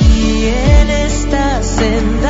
Y en esta senda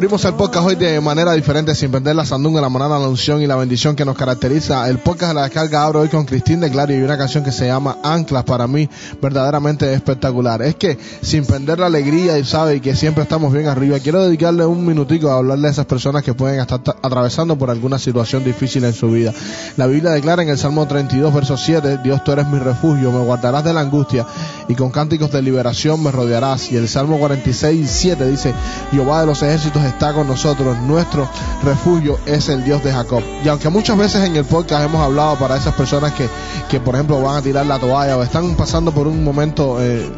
Abrimos el podcast hoy de manera diferente, sin perder la sandunga, la manada, la unción y la bendición que nos caracteriza. El podcast de la descarga abro hoy con Cristín de Clario y una canción que se llama Anclas, para mí verdaderamente espectacular. Es que sin perder la alegría y sabe que siempre estamos bien arriba, quiero dedicarle un minutico a hablarle a esas personas que pueden estar ta- atravesando por alguna situación difícil en su vida. La Biblia declara en el Salmo 32, verso 7, Dios tú eres mi refugio, me guardarás de la angustia y con cánticos de liberación me rodearás. Y el Salmo 46, 7 dice, Jehová de los ejércitos está con nosotros, nuestro refugio es el Dios de Jacob. Y aunque muchas veces en el podcast hemos hablado para esas personas que, que por ejemplo van a tirar la toalla o están pasando por un momento eh,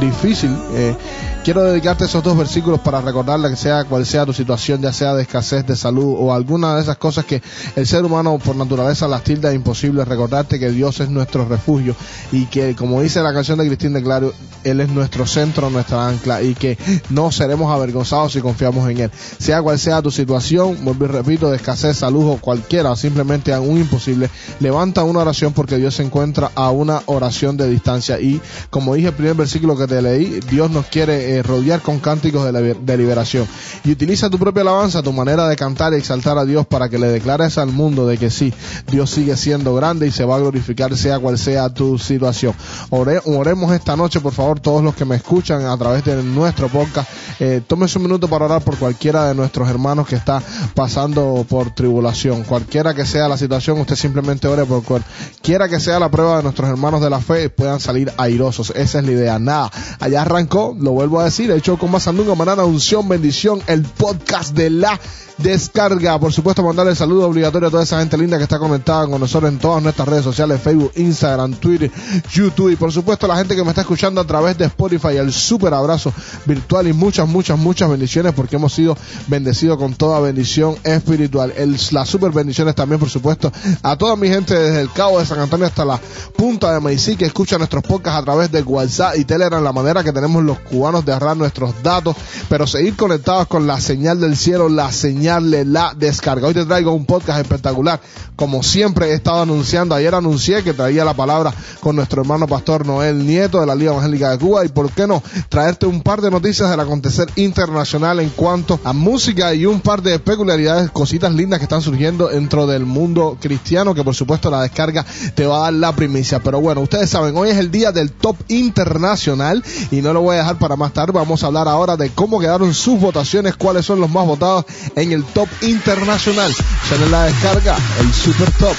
difícil, eh, quiero dedicarte esos dos versículos para recordarle que sea cual sea tu situación, ya sea de escasez de salud o alguna de esas cosas que el ser humano por naturaleza las tilda imposible, recordarte que Dios es nuestro refugio y que como dice la canción de Cristín de Claro, Él es nuestro centro, nuestra ancla y que no seremos avergonzados si confiamos en Él. Sea cual sea tu situación, vuelvo y repito, de escasez, salud o cualquiera, simplemente un imposible, levanta una oración porque Dios se encuentra a una oración de distancia. Y como dije el primer versículo que te leí, Dios nos quiere eh, rodear con cánticos de, liber- de liberación y utiliza tu propia alabanza, tu manera de cantar y exaltar a Dios para que le declares al mundo de que sí, Dios sigue siendo grande y se va a glorificar sea cual sea tu situación. Ore- oremos esta noche, por favor, todos los que me escuchan a través de nuestro podcast, eh, tómese un minuto para orar por cualquiera de nuestros hermanos que está pasando por tribulación. Cualquiera que sea la situación, usted simplemente ore por cualquiera que sea la prueba de nuestros hermanos de la fe, puedan salir airosos. Esa es la idea. Nada, allá arrancó, lo vuelvo a decir, show con más sandunga, manana, unción, bendición, el podcast de la descarga. Por supuesto, mandarle saludo obligatorio a toda esa gente linda que está conectada con nosotros en todas nuestras redes sociales, Facebook, Instagram, Twitter, YouTube y por supuesto la gente que me está escuchando a través de Spotify. El súper abrazo virtual y muchas, muchas, muchas bendiciones porque hemos sido bendecidos con toda bendición espiritual. Las super bendiciones también, por supuesto, a toda mi gente desde el cabo de San Antonio hasta la punta de Maicí que escucha nuestros podcasts a través de WhatsApp y Telegram. La manera que tenemos los cubanos de ahorrar nuestros datos, pero seguir conectados con la señal del cielo, la señal de la descarga. Hoy te traigo un podcast espectacular. Como siempre he estado anunciando, ayer anuncié que traía la palabra con nuestro hermano pastor Noel Nieto de la Liga Evangélica de Cuba y por qué no traerte un par de noticias del acontecer internacional en cuanto a música y un par de peculiaridades, cositas lindas que están surgiendo dentro del mundo cristiano que por supuesto la descarga te va a dar la primicia. Pero bueno, ustedes saben, hoy es el día del top internacional y no lo voy a dejar para más tarde. Vamos a hablar ahora de cómo quedaron sus votaciones, cuáles son los más votados en el top internacional. en la descarga, el super top.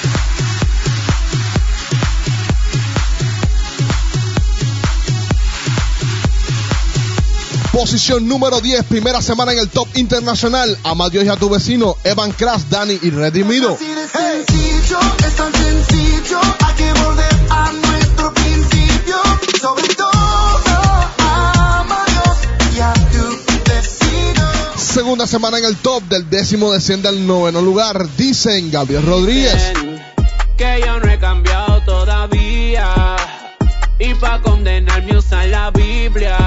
Posición número 10, primera semana en el top internacional. Ama Dios y a tu vecino, Evan Crash, Dani y Redimido. Segunda semana en el top del décimo desciende al noveno lugar. Dicen Gabriel Rodríguez. Que yo no he cambiado todavía. Y pa' condenarme usan la Biblia.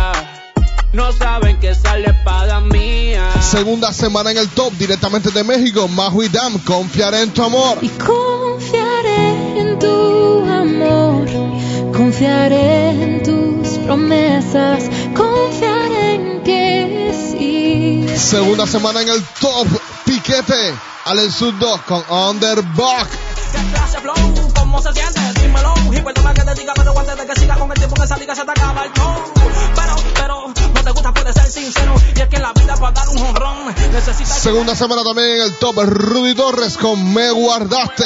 No saben que sale espada mía. Segunda semana en el top, directamente de México. Mahu Dam, confiaré en tu amor. Y confiaré en tu amor. Confiaré en tus promesas. Confiaré. Segunda semana en el top, Piquete. Al Sud 2 con Underbuck. ¿Qué clase flow? ¿Cómo se siente? Dímelo. Y perdona que te diga, pero antes de que siga con el tiempo en esa liga se te acaba el flow. Pero, pero, no te gusta, puedes ser sincero. Y es que en la vida para dar un honrón necesitas... Segunda semana también en el top, Rudy Torres con Me Guardaste.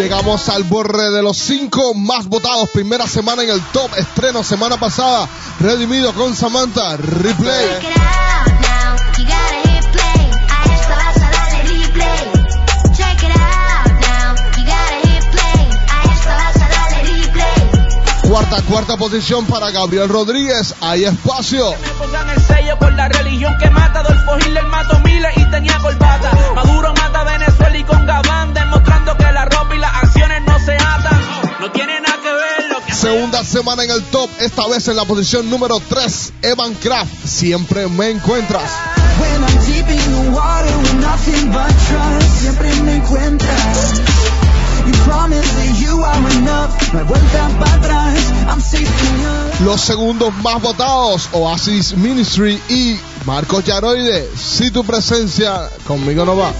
Llegamos al borde de los cinco más votados. Primera semana en el top. Estreno semana pasada. Redimido con Samantha. Replay. Check it out now, you gotta hit play. A esto vas a darle replay. Check it out now, you gotta hit play. A esto vas a darle replay. Cuarta, cuarta posición para Gabriel Rodríguez. Hay espacio. Me pongan el sello por la religión que mata. Adolfo Hitler mató miles y tenía corbata. Maduro mata a Venezuela y con Gabán. Segunda semana en el top. Esta vez en la posición número 3. Evan Kraft. Siempre me encuentras. Siempre me. Los segundos más votados. Oasis Ministry y Marcos Yaroide. Si tu presencia conmigo no va.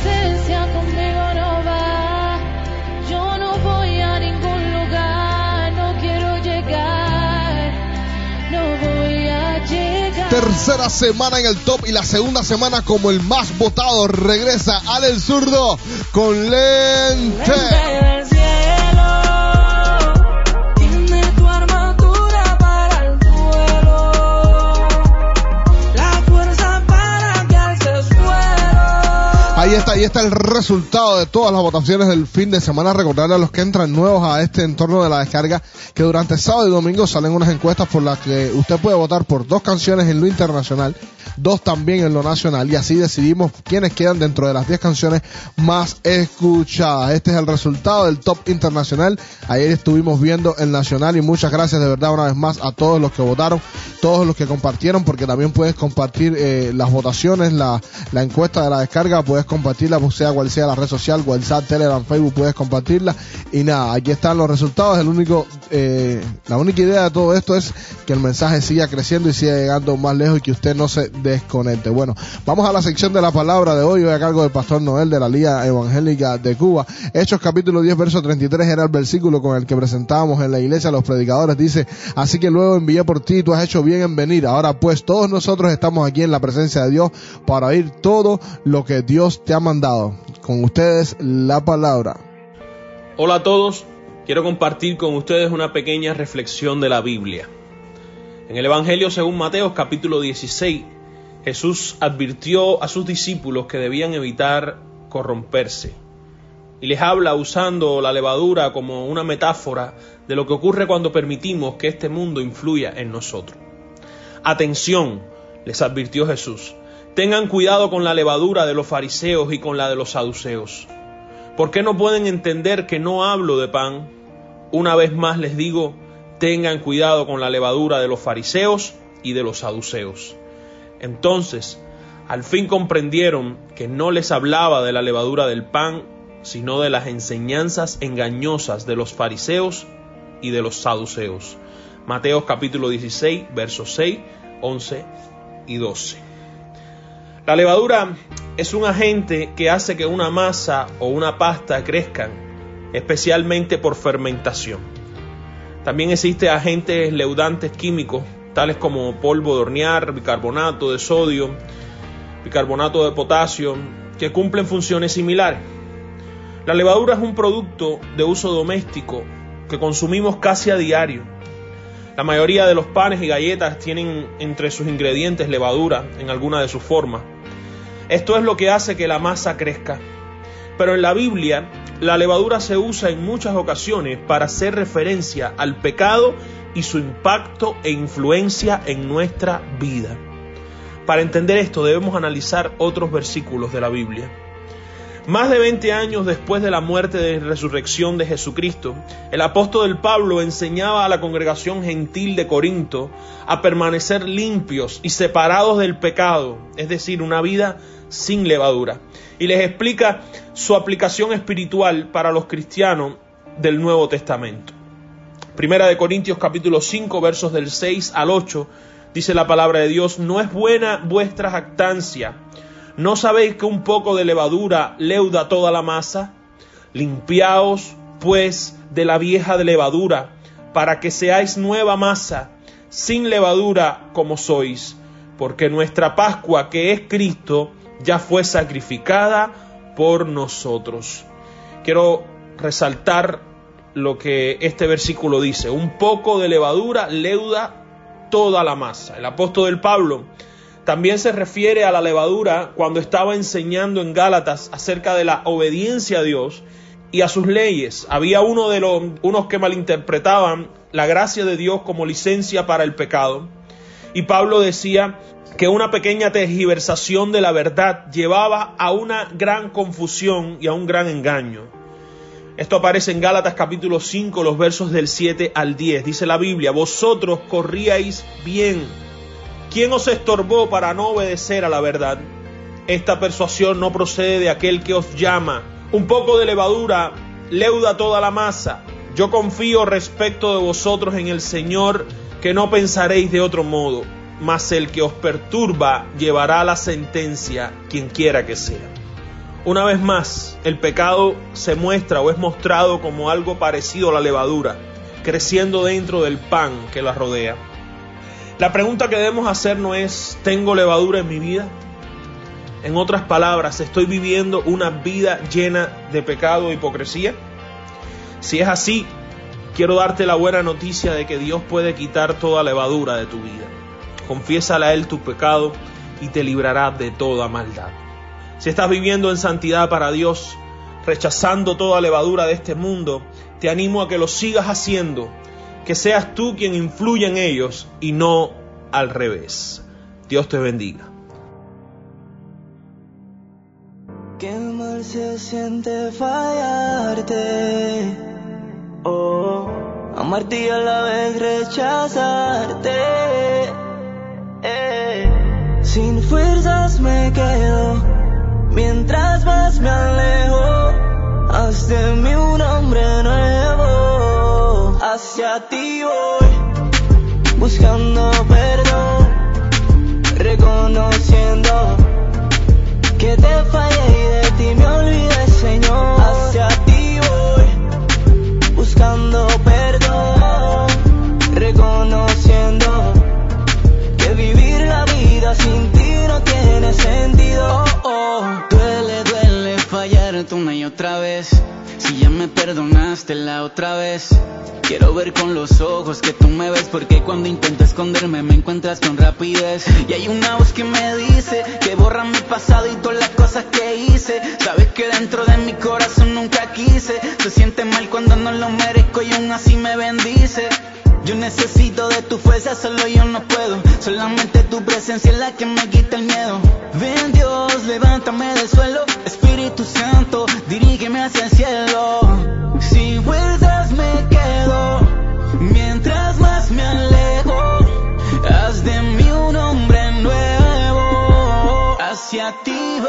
Tercera semana en el top y la segunda semana como el más votado regresa al el zurdo con lente. Ahí está, ahí está el resultado de todas las votaciones del fin de semana. Recordarle a los que entran nuevos a este entorno de la descarga que durante sábado y domingo salen unas encuestas por las que usted puede votar por dos canciones en lo internacional, dos también en lo nacional y así decidimos quiénes quedan dentro de las 10 canciones más escuchadas. Este es el resultado del top internacional. Ayer estuvimos viendo el nacional y muchas gracias de verdad una vez más a todos los que votaron, todos los que compartieron, porque también puedes compartir eh, las votaciones, la, encuesta de la descarga, puedes compartirla, pues, sea cual sea la red social, WhatsApp, Telegram, Facebook, puedes compartirla. Y nada, aquí están los resultados. El único, eh, la única idea de todo esto es que el mensaje siga creciendo y siga llegando más lejos y que usted no se desconecte. Bueno, vamos a la sección de la palabra de hoy, hoy a cargo del pastor Noel de la Liga Evangélica de Cuba. Hechos capítulo 10, verso 33 era el versículo con el que presentábamos en la iglesia a los predicadores. Dice, así que luego envié por ti, tú has hecho bien en venir. Ahora pues todos nosotros estamos aquí en la presencia de Dios para oír todo lo que Dios te ha mandado. Con ustedes la palabra. Hola a todos, quiero compartir con ustedes una pequeña reflexión de la Biblia. En el Evangelio según Mateo capítulo 16, Jesús advirtió a sus discípulos que debían evitar corromperse y les habla usando la levadura como una metáfora de lo que ocurre cuando permitimos que este mundo influya en nosotros. Atención, les advirtió Jesús, Tengan cuidado con la levadura de los fariseos y con la de los saduceos. ¿Por qué no pueden entender que no hablo de pan? Una vez más les digo, tengan cuidado con la levadura de los fariseos y de los saduceos. Entonces, al fin comprendieron que no les hablaba de la levadura del pan, sino de las enseñanzas engañosas de los fariseos y de los saduceos. Mateo capítulo 16, versos 6, 11 y 12. La levadura es un agente que hace que una masa o una pasta crezcan, especialmente por fermentación. También existen agentes leudantes químicos, tales como polvo de hornear, bicarbonato de sodio, bicarbonato de potasio, que cumplen funciones similares. La levadura es un producto de uso doméstico que consumimos casi a diario. La mayoría de los panes y galletas tienen entre sus ingredientes levadura en alguna de sus formas. Esto es lo que hace que la masa crezca. Pero en la Biblia, la levadura se usa en muchas ocasiones para hacer referencia al pecado y su impacto e influencia en nuestra vida. Para entender esto debemos analizar otros versículos de la Biblia. Más de 20 años después de la muerte y resurrección de Jesucristo, el apóstol Pablo enseñaba a la congregación gentil de Corinto a permanecer limpios y separados del pecado, es decir, una vida sin levadura. Y les explica su aplicación espiritual para los cristianos del Nuevo Testamento. Primera de Corintios capítulo 5 versos del 6 al 8 dice la palabra de Dios, no es buena vuestra jactancia. ¿No sabéis que un poco de levadura leuda toda la masa? Limpiaos, pues, de la vieja levadura, para que seáis nueva masa, sin levadura como sois, porque nuestra Pascua, que es Cristo, ya fue sacrificada por nosotros. Quiero resaltar lo que este versículo dice. Un poco de levadura leuda toda la masa. El apóstol Pablo también se refiere a la levadura cuando estaba enseñando en Gálatas acerca de la obediencia a Dios y a sus leyes. Había uno de los unos que malinterpretaban la gracia de Dios como licencia para el pecado. Y Pablo decía que una pequeña tergiversación de la verdad llevaba a una gran confusión y a un gran engaño. Esto aparece en Gálatas capítulo 5, los versos del 7 al 10. Dice la Biblia, vosotros corríais bien. ¿Quién os estorbó para no obedecer a la verdad? Esta persuasión no procede de aquel que os llama. Un poco de levadura leuda toda la masa. Yo confío respecto de vosotros en el Señor, que no pensaréis de otro modo, mas el que os perturba llevará la sentencia, quien quiera que sea. Una vez más, el pecado se muestra o es mostrado como algo parecido a la levadura, creciendo dentro del pan que la rodea. La pregunta que debemos hacernos es, ¿tengo levadura en mi vida? En otras palabras, ¿estoy viviendo una vida llena de pecado e hipocresía? Si es así, quiero darte la buena noticia de que Dios puede quitar toda levadura de tu vida. Confiésale a Él tu pecado y te librará de toda maldad. Si estás viviendo en santidad para Dios, rechazando toda levadura de este mundo, te animo a que lo sigas haciendo, que seas tú quien influya en ellos y no al revés. Dios te bendiga. Amarte y a la vez rechazarte. Eh, sin fuerzas me quedo. Mientras más me alejo, haz de mí un hombre nuevo. Hacia ti voy, buscando perdón, reconociendo que te fallé y de ti me olvidé, Señor. Sin ti no tiene sentido. Oh, Duele, duele fallarte una y otra vez. Si ya me perdonaste la otra vez. Quiero ver con los ojos que tú me ves porque cuando intento esconderme me encuentras con rapidez y hay una voz que me dice que borra mi pasado y todas las cosas que hice sabes que dentro de mi corazón nunca quise se siente mal cuando no lo merezco y aún así me bendice Yo necesito de tu fuerza, solo yo no puedo. Solamente tu presencia es la que me quita el miedo. Ven Dios, levántame del suelo. Espíritu Santo, dirígeme hacia el cielo. Sin fuerzas me quedo, mientras más me alejo. Haz de mí un hombre nuevo. Hacia ti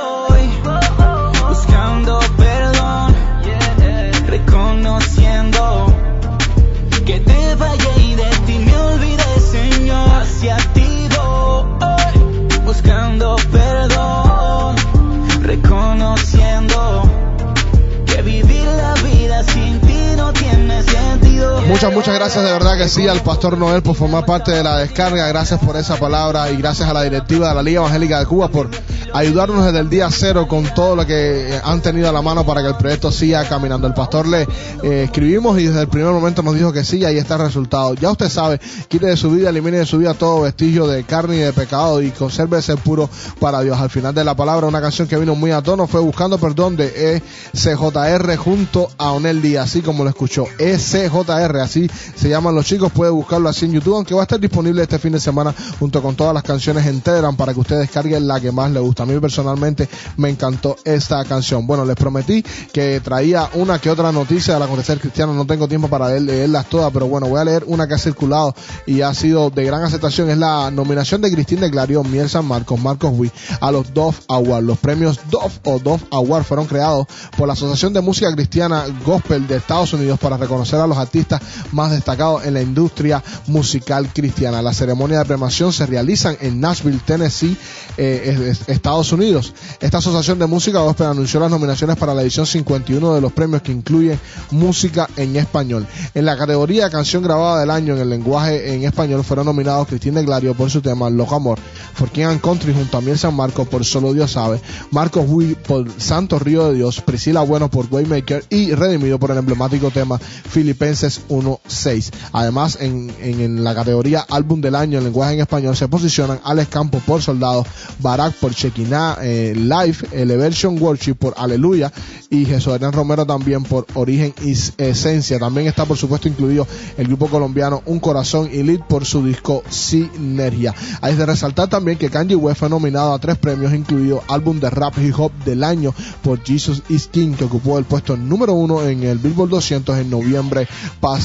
Muchas, muchas gracias de verdad que sí al Pastor Noel por formar parte de la descarga. Gracias por esa palabra y gracias a la directiva de la Liga Evangélica de Cuba por ayudarnos desde el día cero con todo lo que han tenido a la mano para que el proyecto siga caminando. El pastor le eh, escribimos y desde el primer momento nos dijo que sí, y ahí está el resultado. Ya usted sabe, quite de su vida, elimine de su vida todo vestigio de carne y de pecado y consérvese puro para Dios. Al final de la palabra, una canción que vino muy a tono fue Buscando Perdón de ECJR junto a Onel Díaz, así como lo escuchó. ECJR, así se llaman los chicos, puede buscarlo así en YouTube, aunque va a estar disponible este fin de semana junto con todas las canciones en Telegram para que usted descargue la que más le gusta. A mí personalmente me encantó esta canción. Bueno, les prometí que traía una que otra noticia del acontecer cristiano. No tengo tiempo para leer- leerlas todas, pero bueno, voy a leer una que ha circulado y ha sido de gran aceptación. Es la nominación de Cristín de Clarion, Miel San Marcos, Marcos Witt a los Dove Awards. Los premios Dove o Dove Award fueron creados por la Asociación de Música Cristiana Gospel de Estados Unidos para reconocer a los artistas más destacados en la industria musical cristiana. La ceremonia de premiación se realiza en Nashville, Tennessee, eh, es- es- Estados Unidos. Esta asociación de música gospel anunció las nominaciones para la edición 51 de los premios que incluyen música en español. En la categoría canción grabada del año en el lenguaje en español fueron nominados Cristín de Glario por su tema Loco Amor, For King and Country junto a Miel San Marcos por Solo Dios sabe, Marcos Witt por Santo Río de Dios, Priscila Bueno por Waymaker y Redimido por el emblemático tema Filipenses 1.6. Además, en, en, la categoría álbum del año en lenguaje en español se posicionan Alex Campos por Soldado, Barak por Chequiná eh, Live, Elevation Worship por Aleluya y Jesús Hernán Romero también por Origen y Esencia. También está por supuesto incluido el grupo colombiano Un Corazón y Lead por su disco Sinergia. Hay de resaltar también que Kanye West fue nominado a tres premios, incluido álbum de rap hip hop del año por Jesus is King, que ocupó el puesto número uno en el Billboard 200 en noviembre pasado.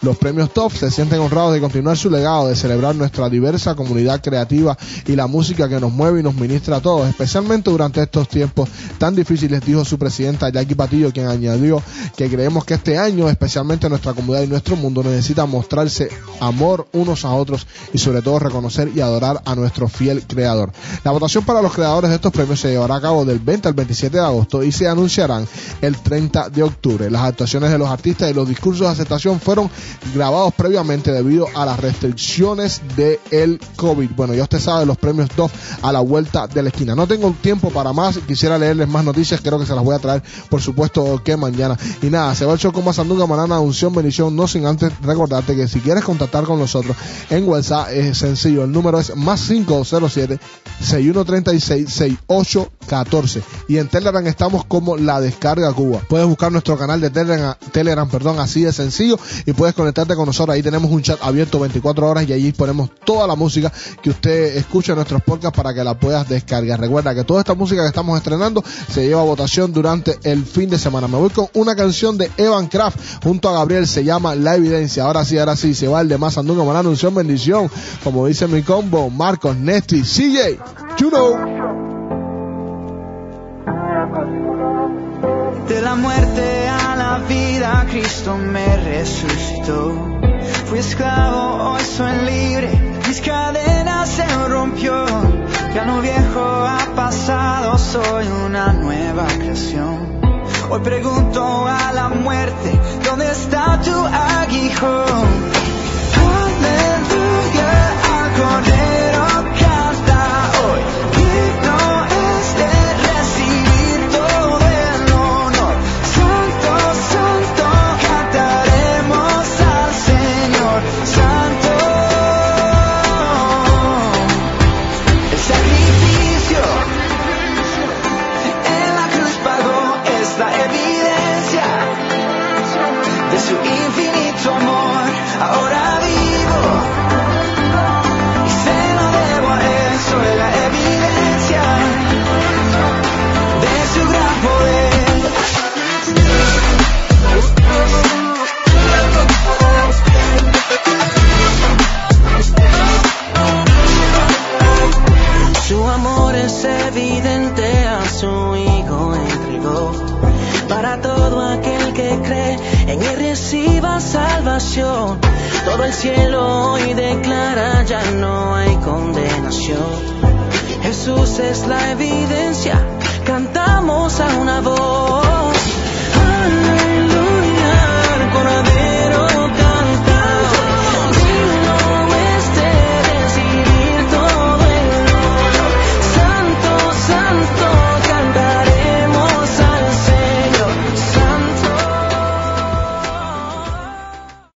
Los premios Top se sienten honrados de continuar su legado, de celebrar nuestra diversa comunidad creativa y la música que nos mueve y nos ministra a todos, especialmente durante estos tiempos tan difíciles, dijo su presidenta Jackie Patillo, quien añadió que creemos que este año, especialmente nuestra comunidad y nuestro mundo, necesita mostrarse amor unos a otros y sobre todo reconocer y adorar a nuestro fiel creador. La votación para los creadores de estos premios se llevará a cabo del 20 al 27 de agosto y se anunciarán el 30 de octubre. Las actuaciones de los artistas y los discursos de aceptación fueron grabados previamente debido a las restricciones del el COVID. Bueno, ya usted sabe, los premios DOF a la vuelta de la esquina. No tengo tiempo para más, quisiera leerles más noticias, creo que se las voy a traer, por supuesto, que mañana. Y nada, se va el show con más Sandunga, Manana, Unción, Bendición, no sin antes recordarte que si quieres contactar con nosotros en WhatsApp es sencillo, el número es más 507 6136 6814 y en Telegram estamos como La Descarga Cuba. Puedes buscar nuestro canal de Telegram, Telegram perdón, así de sencillo y puedes conectarte con nosotros. Ahí tenemos un chat abierto 24 horas y allí ponemos toda la música que usted escucha en nuestros podcasts para que la puedas descargar. Recuerda que toda esta música que estamos estrenando se lleva a votación durante el fin de semana. Me voy con una canción de Evan Kraft junto a Gabriel, se llama La Evidencia. Ahora sí, ahora sí, se va el de más Andunga, Manana, Unción, Bendición. Como dice mi combo, Marcos, Nesty, CJ, Chuno. De la muerte la vida, Cristo me resucitó. Fui esclavo, hoy soy libre, mis cadenas se rompió. Ya no viejo ha pasado, soy una nueva creación. Hoy pregunto a la muerte, ¿dónde está tu aguijón? Aleluya, al Cordero evidente a su hijo entregó. Para todo aquel que cree en él reciba salvación. Todo el cielo hoy declara ya no hay condenación. Jesús es la evidencia, cantamos a una voz. Aleluya, cordero.